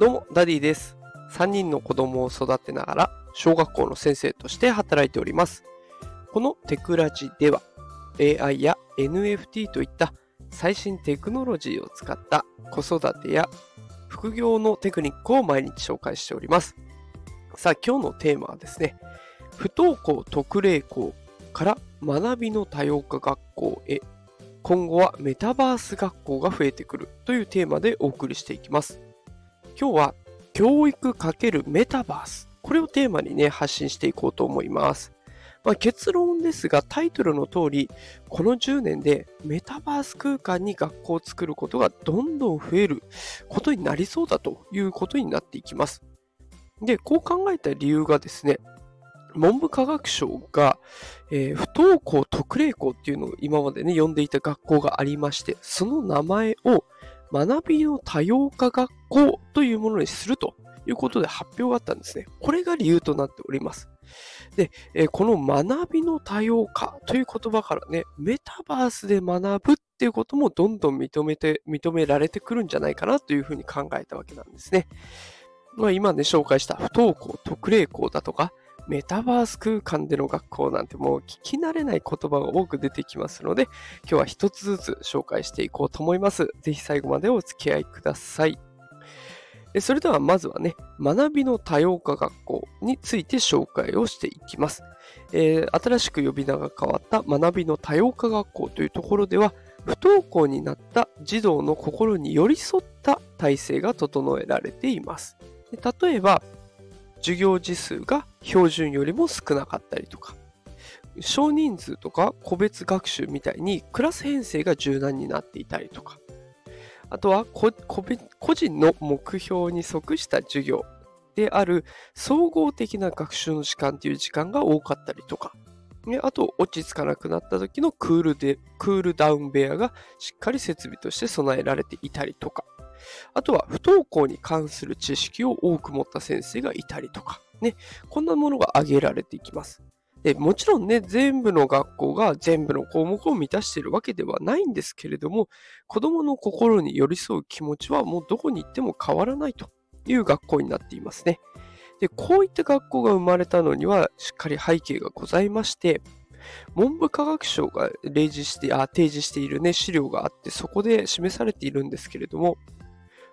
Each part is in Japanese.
どうも、ダディです。3人の子供を育てながら、小学校の先生として働いております。このテクラジでは、AI や NFT といった最新テクノロジーを使った子育てや副業のテクニックを毎日紹介しております。さあ、今日のテーマはですね、不登校特例校から学びの多様化学校へ今後はメタバース学校が増えてくるというテーマでお送りしていきます。今日は教育×メタバース。これをテーマにね、発信していこうと思います。まあ、結論ですが、タイトルの通り、この10年でメタバース空間に学校を作ることがどんどん増えることになりそうだということになっていきます。で、こう考えた理由がですね、文部科学省が、えー不登校特例校っていうのを今までね、呼んでいた学校がありまして、その名前を学びの多様化学校というものにするということで発表があったんですね。これが理由となっております。で、えーこの学びの多様化という言葉からね、メタバースで学ぶっていうこともどんどん認めて、認められてくるんじゃないかなというふうに考えたわけなんですね。まあ、今ね、紹介した不登校特例校だとか、メタバース空間での学校なんてもう聞き慣れない言葉が多く出てきますので、今日は一つずつ紹介していこうと思います。ぜひ最後までお付き合いください。それではまずはね、学びの多様化学校について紹介をしていきます。えー新しく呼び名が変わった学びの多様化学校というところでは、不登校になった児童の心に寄り添った体制が整えられています。例えば、授業時数が標準よりも少なかったりとか、少人数とか個別学習みたいにクラス編成が柔軟になっていたりとか、あとは個人の目標に即した授業である総合的な学習の時間という時間が多かったりとか、あと落ち着かなくなった時のクールダウン部屋がしっかり設備として備えられていたりとか、あとは不登校に関する知識を多く持った先生がいたりとか、ね、こんなものが挙げられていきます。でもちろんね、全部の学校が全部の項目を満たしているわけではないんですけれども、子供の心に寄り添う気持ちはもうどこに行っても変わらないという学校になっていますね。で、こういった学校が生まれたのにはしっかり背景がございまして、文部科学省が例示して、あ、提示しているね、資料があって、そこで示されているんですけれども、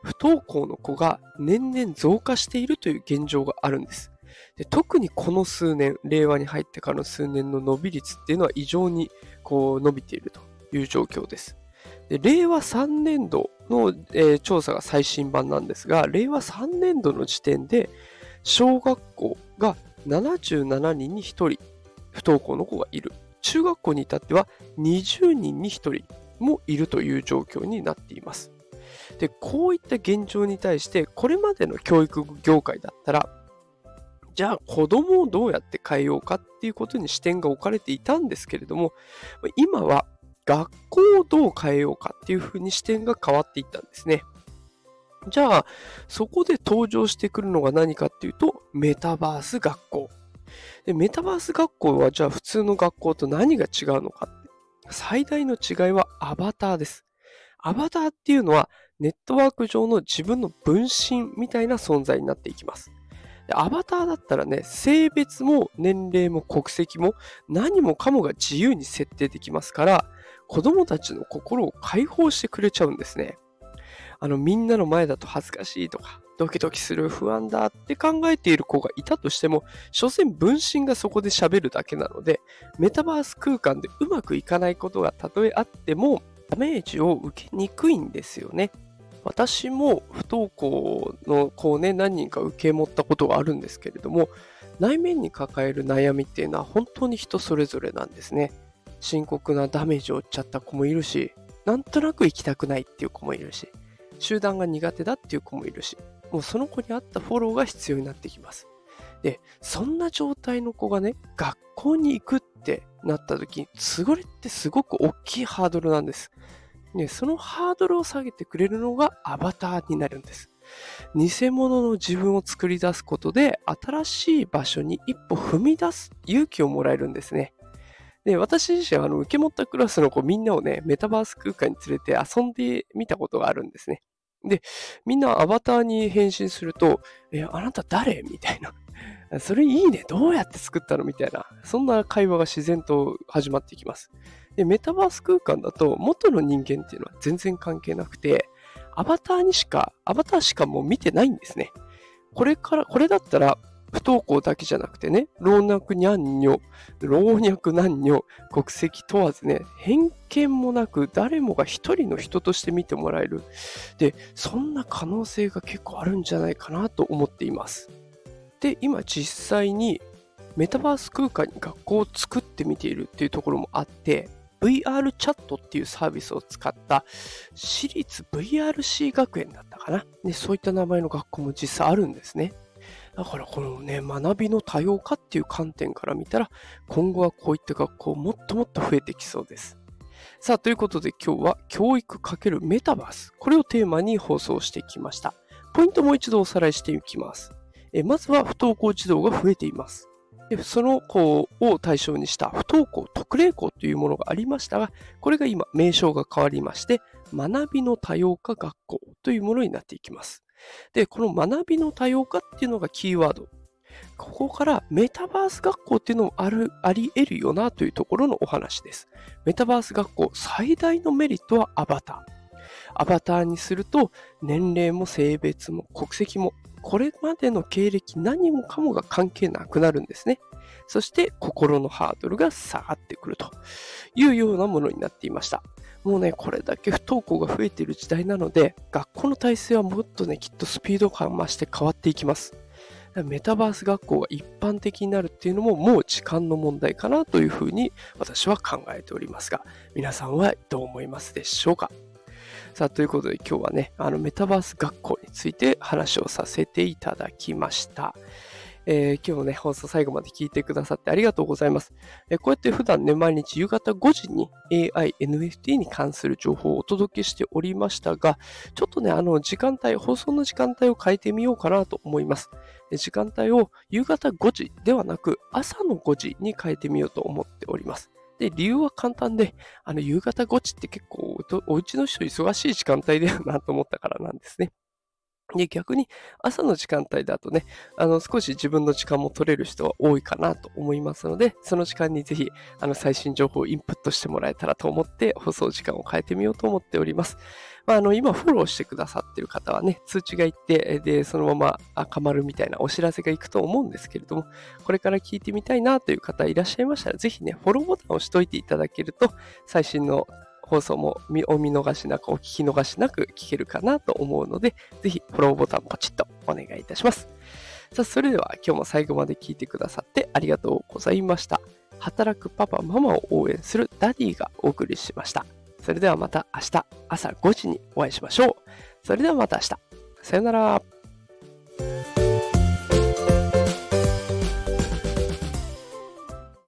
不登校の子が年々増加しているという現状があるんです。で特にこの数年、令和に入ってからの数年の伸び率っていうのは異常にこう伸びているという状況です。で令和3年度の、えー調査が最新版なんですが、令和3年度の時点で小学校が77人に1人不登校の子がいる。中学校に至っては20人に1人もいるという状況になっています。で、こういった現状に対して、これまでの教育業界だったら、じゃあ子供をどうやって変えようかっていうことに視点が置かれていたんですけれども、今は学校をどう変えようかっていうふうに視点が変わっていったんですね。じゃあ、そこで登場してくるのが何かっていうと、メタバース学校。で、メタバース学校はじゃあ普通の学校と何が違うのか。最大の違いはアバターです。アバターっていうのはネットワーク上の自分の分身みたいな存在になっていきます。アバターだったらね、性別も年齢も国籍も何もかもが自由に設定できますから、子供たちの心を解放してくれちゃうんですね。あの、みんなの前だと恥ずかしいとか、ドキドキする不安だって考えている子がいたとしても、所詮分身がそこで喋るだけなので、メタバース空間でうまくいかないことがたとえあっても、ダメージを受けにくいんですよね。私も不登校の子をね、何人か受け持ったことがあるんですけれども、内面に抱える悩みっていうのは本当に人それぞれなんですね。深刻なダメージを負っちゃった子もいるし、なんとなく行きたくないっていう子もいるし、集団が苦手だっていう子もいるし、もうその子に合ったフォローが必要になってきます。で、そんな状態の子がね、学校に行くってなった時に、それってすごく大きいハードルなんです。ね、そのハードルを下げてくれるのがアバターになるんです。偽物の自分を作り出すことで、新しい場所に一歩踏み出す勇気をもらえるんですね。で、私自身はあの受け持ったクラスの子みんなをね、メタバース空間に連れて遊んでみたことがあるんですね。で、みんなアバターに変身すると、え、あなた誰？みたいな。それいいね。どうやって作ったの？みたいな。そんな会話が自然と始まっていきます。で、メタバース空間だと元の人間っていうのは全然関係なくて、アバターにしか、アバターしかもう見てないんですね。これから、これだったら不登校だけじゃなくてね、老若にゃんにょ、老若男女、国籍問わずね、偏見もなく誰もが一人の人として見てもらえる。で、そんな可能性が結構あるんじゃないかなと思っています。で、今実際にメタバース空間に学校を作ってみているっていうところもあって、VR チャットっていうサービスを使った私立 VRC 学園だったかな。ね、そういった名前の学校も実際あるんですね。だからこのね、学びの多様化っていう観点から見たら、今後はこういった学校もっともっと増えてきそうです。さあ、ということで今日は教育×メタバース。これをテーマに放送してきました。ポイントもう一度おさらいしていきます。えまずは不登校児童が増えています。でその子を対象にした不登校特例校というものがありましたが、これが今名称が変わりまして、学びの多様化学校というものになっていきます。で、この学びの多様化っていうのがキーワード。ここからメタバース学校っていうのもあるあり得るよなというところのお話です。メタバース学校最大のメリットはアバター。アバターにすると年齢も性別も国籍もこれまでの経歴何もかもが関係なくなるんですね。そして心のハードルが下がってくるというようなものになっていました。もうね、これだけ不登校が増えている時代なので、学校の体制はもっとね、きっとスピード感増して変わっていきます。メタバース学校が一般的になるっていうのももう時間の問題かなというふうに私は考えておりますが、皆さんはどう思いますでしょうか？さあ、ということで今日はね、あのメタバース学校について話をさせていただきました。えー、今日ね、放送最後まで聞いてくださってありがとうございます。えー、こうやって普段ね、毎日夕方5時に AI、NFT に関する情報をお届けしておりましたが、ちょっとね、あの、時間帯、放送の時間帯を変えてみようかなと思います。時間帯を夕方5時ではなく、朝の5時に変えてみようと思っております。で、理由は簡単で、あの、夕方5時って結構お、お家の人忙しい時間帯だよなと思ったからなんですね。で、逆に朝の時間帯だとね、あの、少し自分の時間も取れる人は多いかなと思いますので、その時間にぜひ、あの、最新情報をインプットしてもらえたらと思って、放送時間を変えてみようと思っております。まあ、あの、今フォローしてくださっている方はね、通知がいって、で、そのまま赤丸みたいなお知らせがいくと思うんですけれども、これから聞いてみたいなという方いらっしゃいましたら、ぜひね、フォローボタンを押しといていただけると、最新の放送もお見逃しなく、お聞き逃しなく聞けるかなと思うので、ぜひフォローボタンポチッとお願いいたします。さあ、それでは今日も最後まで聞いてくださってありがとうございました。働くパパ、ママを応援するダディがお送りしました。それではまた明日朝5時にお会いしましょう。それではまた明日。さよなら。